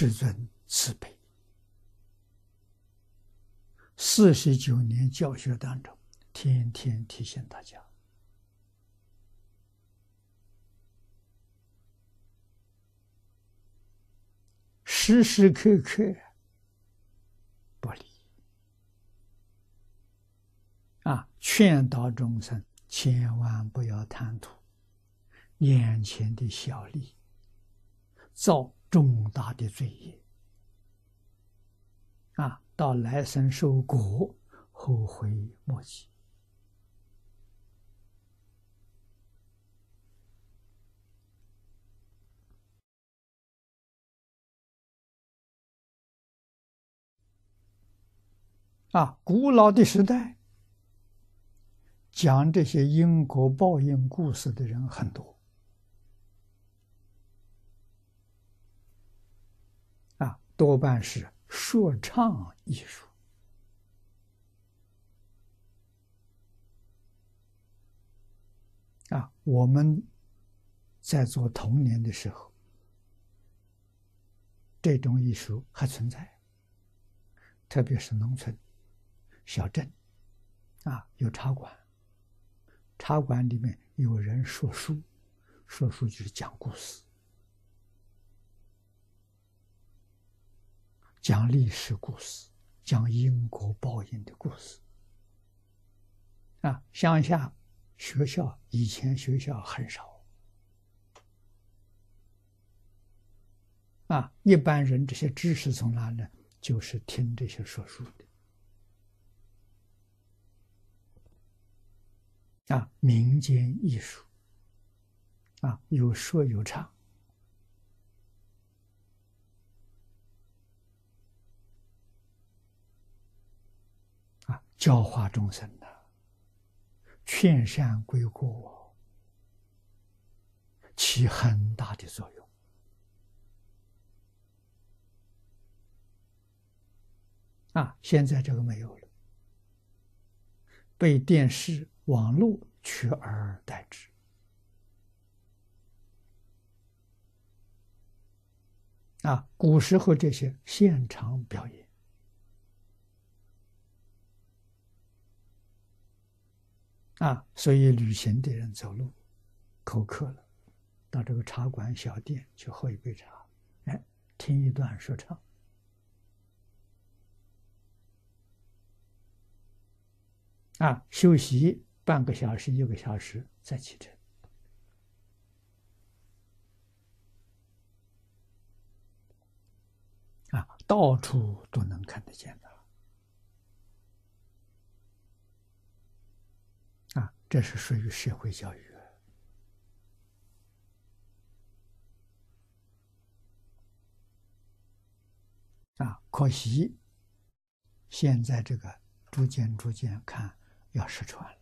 世尊慈悲。四十九年教学当中，天天提醒大家，时时刻刻不离啊，劝导众生千万不要贪图眼前的小利，造重大的罪业啊。到来生受果，后悔莫及。啊，古老的时代，讲这些因果报应故事的人很多。多半是。说唱艺术啊，我们在做童年的时候，这种艺术还存在，特别是农村、小镇啊，有茶馆，茶馆里面有人说书，说书就是讲故事。讲历史故事，讲因果报应的故事。啊，乡下学校以前学校很少，啊，一般人这些知识从哪呢？就是听这些说书的。啊，民间艺术，啊，有说有唱。教化众生的，劝善归过，起很大的作用。啊，现在这个没有了，被电视、网络取而代之。啊，古时候这些现场表演。啊，所以旅行的人走路口渴了，到这个茶馆、小店去喝一杯茶，哎，听一段说唱，啊，休息半个小时、一个小时再启程，啊，到处都能看得见的。这是属于社会教育啊！可惜现在这个逐渐逐渐看要失传了